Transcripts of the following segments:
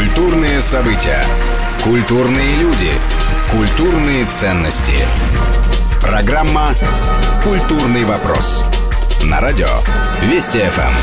Культурные события. Культурные люди. Культурные ценности. Программа «Культурный вопрос». На радио Вести ФМ.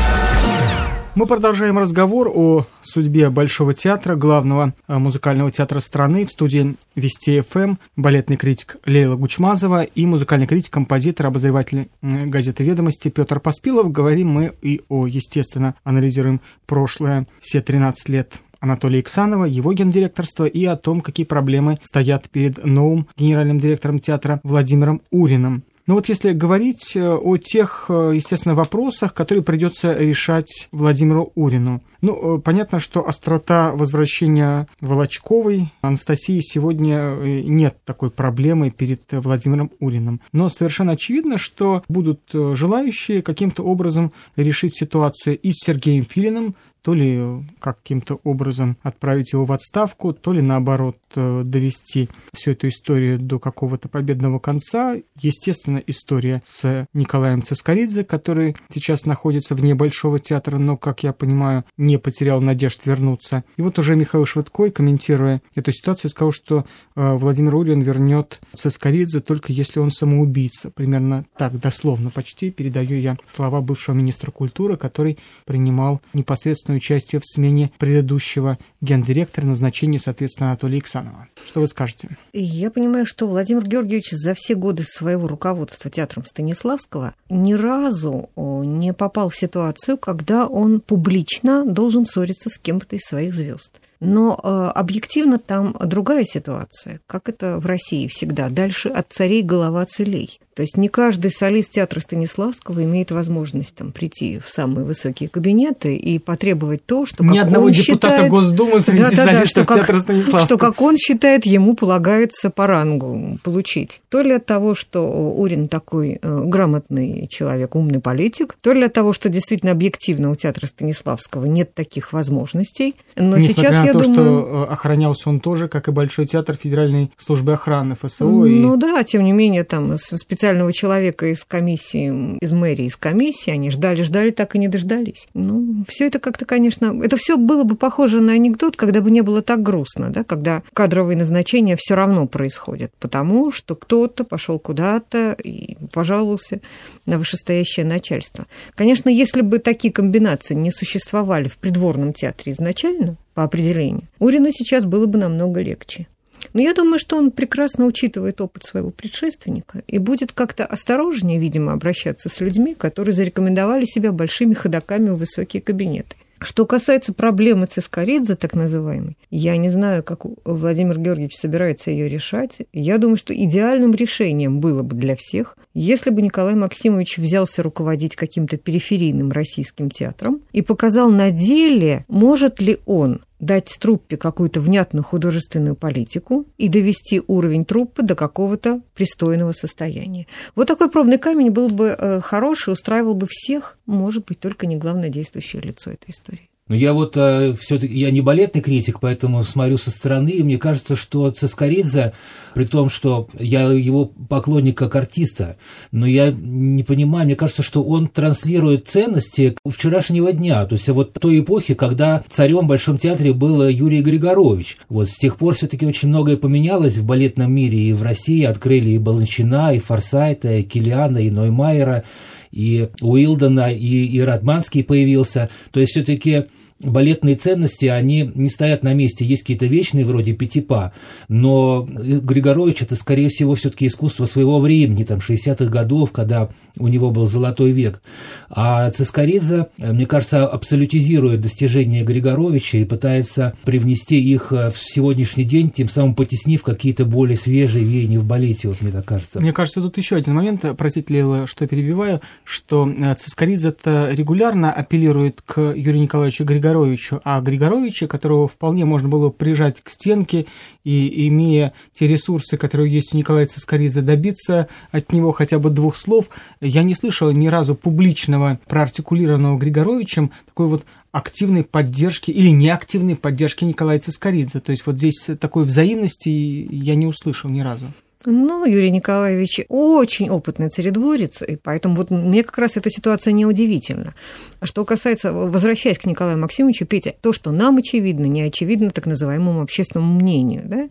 Мы продолжаем разговор о судьбе Большого театра, главного э, музыкального театра страны. В студии Вести ФМ балетный критик Лейла Гучмазова и музыкальный критик, композитор, обозреватель газеты «Ведомости» Петр Поспилов. Говорим мы и о, естественно, анализируем прошлое, все 13 лет Анатолия Иксанова, его гендиректорства и о том, какие проблемы стоят перед новым генеральным директором театра Владимиром Уриным. Но вот если говорить э, о тех, э, естественно, вопросах, которые придется решать Владимиру Урину. Ну, э, понятно, что острота возвращения Волочковой Анастасии сегодня нет такой проблемы перед Владимиром Уриным. Но совершенно очевидно, что будут желающие каким-то образом решить ситуацию и с Сергеем Филиным, то ли каким-то образом отправить его в отставку, то ли наоборот э, довести всю эту историю до какого-то победного конца. Естественно, история с Николаем Цискоридзе, который сейчас находится вне Большого театра, но, как я понимаю, не потерял надежд вернуться. И вот уже Михаил Швыдкой, комментируя эту ситуацию, сказал, что э, Владимир Урин вернет Цискоридзе только если он самоубийца. Примерно так, дословно почти передаю я слова бывшего министра культуры, который принимал непосредственное участие в смене предыдущего гендиректора, назначении, соответственно, Анатолия Иксанова. Что вы скажете? Я понимаю, что Владимир Георгиевич за все годы своего руководства театром Станиславского ни разу не попал в ситуацию, когда он публично должен ссориться с кем-то из своих звезд. Но э, объективно там другая ситуация, как это в России всегда. Дальше от царей голова целей. То есть не каждый солист театра Станиславского имеет возможность там, прийти в самые высокие кабинеты и потребовать то, что Ни одного он депутата считает... Госдумы среди да, да, да, что театра Станиславского. Что, как он считает, ему полагается по рангу получить. То ли от того, что Урин такой э, грамотный человек, умный политик, то ли от того, что действительно объективно у театра Станиславского нет таких возможностей. Но Несмотря сейчас, на я то, думаю... что э, охранялся он тоже, как и Большой театр Федеральной службы охраны ФСО. Ну и... да, тем не менее, там специально специального человека из комиссии, из мэрии, из комиссии, они ждали, ждали, так и не дождались. Ну, все это как-то, конечно, это все было бы похоже на анекдот, когда бы не было так грустно, да, когда кадровые назначения все равно происходят, потому что кто-то пошел куда-то и пожаловался на вышестоящее начальство. Конечно, если бы такие комбинации не существовали в придворном театре изначально, по определению, Урину сейчас было бы намного легче. Но я думаю, что он прекрасно учитывает опыт своего предшественника и будет как-то осторожнее, видимо, обращаться с людьми, которые зарекомендовали себя большими ходаками в высокие кабинеты. Что касается проблемы Цискоридзе, так называемой, я не знаю, как Владимир Георгиевич собирается ее решать. Я думаю, что идеальным решением было бы для всех, если бы Николай Максимович взялся руководить каким-то периферийным российским театром и показал на деле, может ли он дать труппе какую-то внятную художественную политику и довести уровень труппы до какого-то пристойного состояния. Вот такой пробный камень был бы э, хороший, устраивал бы всех, может быть, только не главное действующее лицо этой истории. Но я вот э, все-таки я не балетный критик, поэтому смотрю со стороны, и мне кажется, что Цискоридзе, при том, что я его поклонник как артиста, но я не понимаю, мне кажется, что он транслирует ценности вчерашнего дня, то есть вот той эпохи, когда царем в Большом театре был Юрий Григорович. Вот с тех пор все-таки очень многое поменялось в балетном мире, и в России открыли и Баланчина, и Форсайта, и Килиана, и Ноймайера, и Уилдона, и, и Радманский появился. То есть все-таки балетные ценности, они не стоят на месте. Есть какие-то вечные, вроде Пятипа, но Григорович это, скорее всего, все-таки искусство своего времени, там, 60-х годов, когда у него был золотой век. А Цискоридзе, мне кажется, абсолютизирует достижения Григоровича и пытается привнести их в сегодняшний день, тем самым потеснив какие-то более свежие веяния в балете, вот мне так кажется. Мне кажется, тут еще один момент, простите, Лейла, что перебиваю, что Цискоридзе это регулярно апеллирует к Юрию Николаевичу Григоровичу, Григоровичу, а Григоровича, которого вполне можно было прижать к стенке и, имея те ресурсы, которые есть у Николая Цискоридзе, добиться от него хотя бы двух слов, я не слышал ни разу публичного, проартикулированного Григоровичем такой вот активной поддержки или неактивной поддержки Николая Цискоридзе. То есть вот здесь такой взаимности я не услышал ни разу. Ну, Юрий Николаевич очень опытный царедворец, и поэтому вот мне как раз эта ситуация не удивительна. А что касается, возвращаясь к Николаю Максимовичу, Петя, то, что нам очевидно, не очевидно так называемому общественному мнению, да?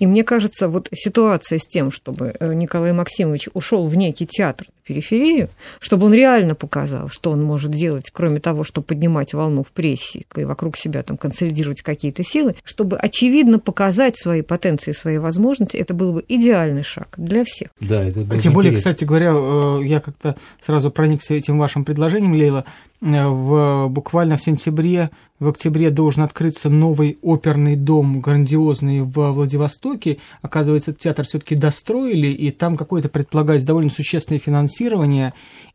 И мне кажется, вот ситуация с тем, чтобы э, Николай Максимович ушел в некий театр периферию, чтобы он реально показал, что он может делать, кроме того, чтобы поднимать волну в прессе и вокруг себя там консолидировать какие-то силы, чтобы очевидно показать свои потенции, свои возможности, это был бы идеальный шаг для всех. Да, это было Тем более, кстати говоря, э, я как-то сразу проникся этим вашим предложением, Лейла, в, буквально в сентябре, в октябре должен открыться новый оперный дом, грандиозный в Владивостоке. Оказывается, театр все-таки достроили, и там какое-то предполагается довольно существенное финансирование,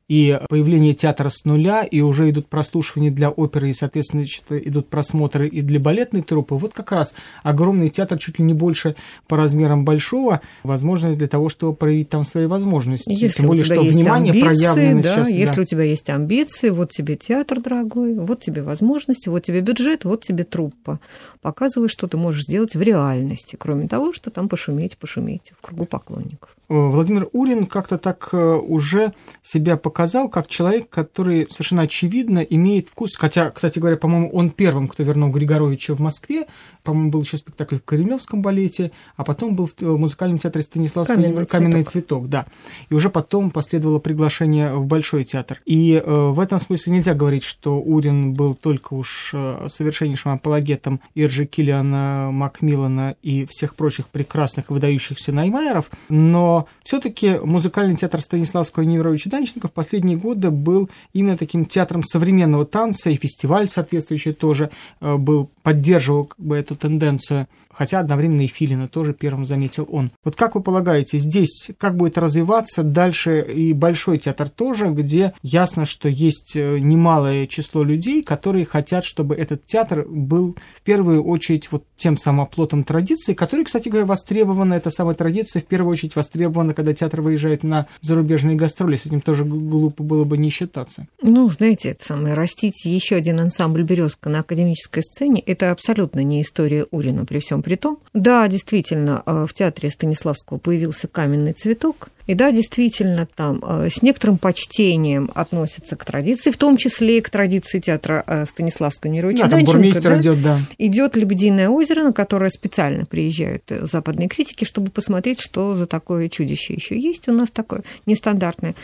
и появление театра с нуля, и уже идут прослушивания для оперы, и, соответственно, идут просмотры и для балетной труппы. Вот как раз огромный театр, чуть ли не больше по размерам большого, возможность для того, чтобы проявить там свои возможности. Если Тем более, что внимание амбиции, проявлено да, сейчас. Если да. у тебя есть амбиции, вот тебе театр, дорогой, вот тебе возможности, вот тебе бюджет, вот тебе труппа. Показывай, что ты можешь сделать в реальности, кроме того, что там пошуметь, пошуметь в кругу поклонников. Э, Владимир Урин как-то так э, уже себя показал как человек, который совершенно очевидно имеет вкус. Хотя, кстати говоря, по-моему, он первым, кто вернул Григоровича в Москве. По-моему, был еще спектакль в Кремлевском балете, а потом был в музыкальном театре Станиславского «Каменный, «Каменный цветок». цветок». Да. И уже потом последовало приглашение в Большой театр. И э, в этом смысле нельзя говорить, что Урин был только уж э, совершеннейшим апологетом Иржи Киллиана, Макмиллана и всех прочих прекрасных выдающихся Наймайеров, но все-таки музыкальный театр Станиславского и Невровича Данченко в последние годы был именно таким театром современного танца, и фестиваль соответствующий тоже э, был, поддерживал как бы эту тенденцию, хотя одновременно и Филина тоже первым заметил он. Вот как вы полагаете, здесь как будет развиваться дальше и Большой театр тоже, где ясно, что есть э, немалое число людей, которые хотят, чтобы этот театр был в первую очередь вот тем самым оплотом традиции, который, кстати говоря, востребована, эта самая традиция в первую очередь востребована востребовано, когда театр выезжает на зарубежные гастроли. С этим тоже глупо было бы не считаться. Ну, знаете, это самое, растить еще один ансамбль «Березка» на академической сцене – это абсолютно не история Урина при всем при том. Да, действительно, э, в театре Станиславского появился каменный цветок, и да, действительно, там э, с некоторым почтением относятся к традиции, в том числе и к традиции театра э, Станиславского Неровича да, Данченко. Да, идет, да. Идет «Лебединое озеро», на которое специально приезжают э, западные критики, чтобы посмотреть, что за такое чудище еще есть у нас такое нестандартное.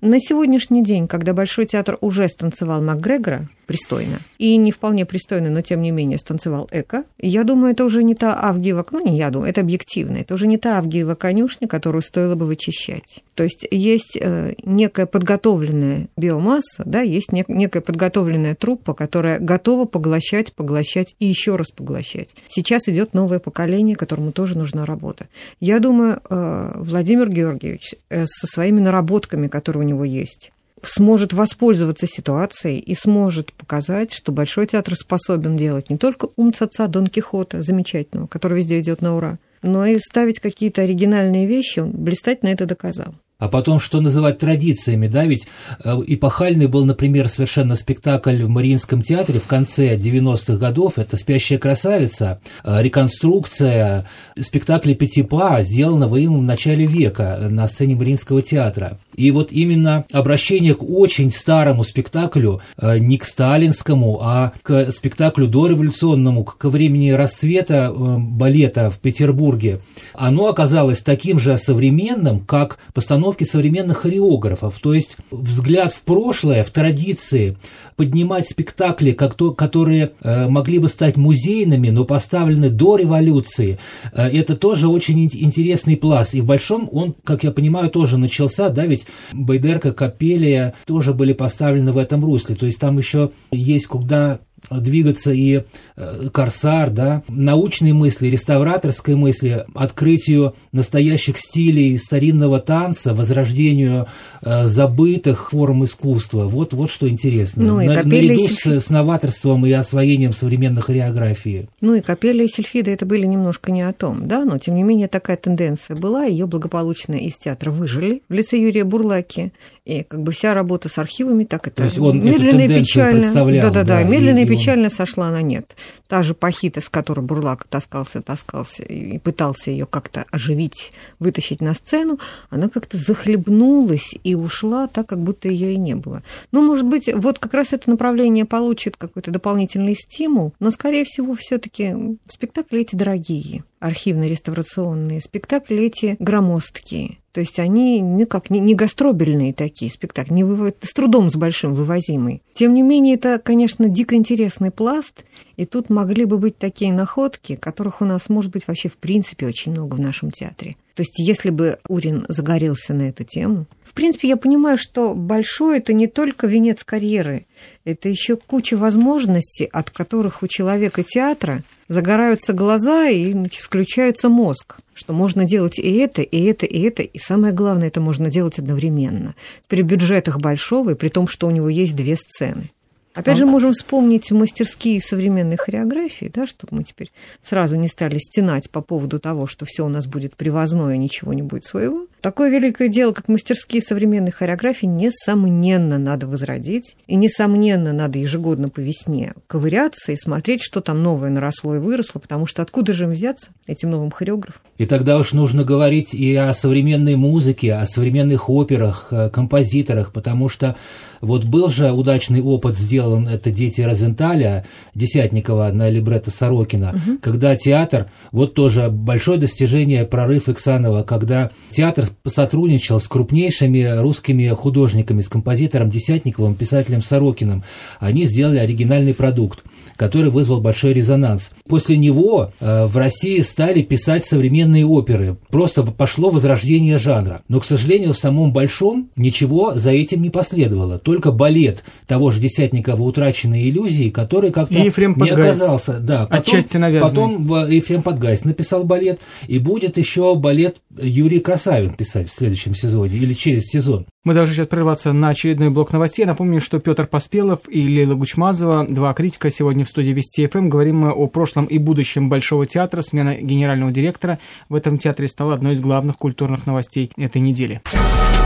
На сегодняшний день, когда Большой театр уже станцевал Макгрегора, пристойно. И не вполне пристойно, но тем не менее станцевал Эко. Я думаю, это уже не та Авгиева, ну не я думаю, это объективно, это уже не та Авгиева конюшня, которую стоило бы вычищать. То есть есть э, некая подготовленная биомасса, да, есть некая подготовленная труппа, которая готова поглощать, поглощать и еще раз поглощать. Сейчас идет новое поколение, которому тоже нужна работа. Я думаю, э, Владимир Георгиевич э, со своими наработками, которые у него есть, сможет воспользоваться ситуацией и сможет показать, что Большой театр способен делать не только умца-ца Дон Кихота, замечательного, который везде идет на ура, но и ставить какие-то оригинальные вещи, он блистательно это доказал. А потом, что называть традициями, да, ведь э, эпохальный был, например, совершенно спектакль в Мариинском театре в конце 90-х годов, это «Спящая красавица», э, реконструкция спектакля Пятипа, сделанного им в начале века на сцене Мариинского театра. И вот именно обращение к очень старому спектаклю, э, не к сталинскому, а к спектаклю дореволюционному, ко времени расцвета балета в Петербурге, оно оказалось таким же современным, как постановка постановки современных хореографов, то есть взгляд в прошлое, в традиции, поднимать спектакли, как то, которые э, могли бы стать музейными, но поставлены до революции, э, это тоже очень интересный пласт. И в Большом он, как я понимаю, тоже начался, да, ведь Байдерка, Капелия тоже были поставлены в этом русле. То есть там еще есть куда двигаться и э, корсар, да, научной мысли, реставраторской мысли, открытию настоящих стилей старинного танца, возрождению э, забытых форм искусства. Вот, вот что интересно. Ну, и На, наряду и с, с новаторством и освоением современной хореографии. Ну и капелли и сельфиды это были немножко не о том, да, но тем не менее такая тенденция была, ее благополучно из театра выжили в лице Юрия Бурлаки. И как бы вся работа с архивами так это То есть он медленно и печально. представлял. Да-да-да, да, медленно и, и он- печально сошла на нет. Та же пахита, с которой Бурлак таскался, таскался и пытался ее как-то оживить, вытащить на сцену, она как-то захлебнулась и ушла так, как будто ее и не было. Ну, может быть, вот как раз это направление получит какой-то дополнительный стимул, но, скорее всего, все-таки спектакли эти дорогие, архивно-реставрационные, спектакли эти громоздкие. То есть они никак не, не гастробельные такие спектакли, не вывод, с трудом с большим вывозимый. Тем не менее, это, конечно, дико интересный пласт, и тут могли бы быть такие находки, которых у нас, может быть, вообще в принципе очень много в нашем театре. То есть если бы Урин загорелся на эту тему, в принципе, я понимаю, что большой это не только венец карьеры, это еще куча возможностей, от которых у человека театра загораются глаза и значит, включается мозг, что можно делать и это, и это, и это, и самое главное, это можно делать одновременно, при бюджетах большого, и при том, что у него есть две сцены. Опять же, можем вспомнить мастерские современной хореографии, да, чтобы мы теперь сразу не стали стенать по поводу того, что все у нас будет привозное, ничего не будет своего. Такое великое дело, как мастерские современной хореографии, несомненно, надо возродить. И, несомненно, надо ежегодно по весне ковыряться и смотреть, что там новое наросло и выросло, потому что откуда же им взяться, этим новым хореографам? И тогда уж нужно говорить и о современной музыке, о современных операх, э, композиторах, потому что вот был же удачный опыт сделан, это «Дети Розенталя» Десятникова на либретто Сорокина, когда театр, вот тоже большое достижение, прорыв Иксанова, когда театр сотрудничал с крупнейшими русскими художниками, с композитором Десятниковым, писателем Сорокиным. Они сделали оригинальный продукт который вызвал большой резонанс. После него э, в России стали писать современные оперы. Просто пошло возрождение жанра. Но, к сожалению, в самом Большом ничего за этим не последовало. Только балет того же Десятникова «Утраченные иллюзии», который как-то не Подгайс. оказался. Да, потом, Отчасти навязанный. потом в- Ефрем Подгайс написал балет. И будет еще балет Юрий Красавин писать в следующем сезоне или через сезон. Мы должны сейчас прерваться на очередной блок новостей. Напомню, что Петр Поспелов и Лейла Гучмазова, два критика, сегодня в студии Вести ФМ. Говорим мы о прошлом и будущем Большого театра. Смена генерального директора в этом театре стала одной из главных культурных новостей этой недели.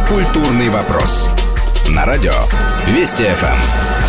Культурный вопрос. На радио Вести ФМ.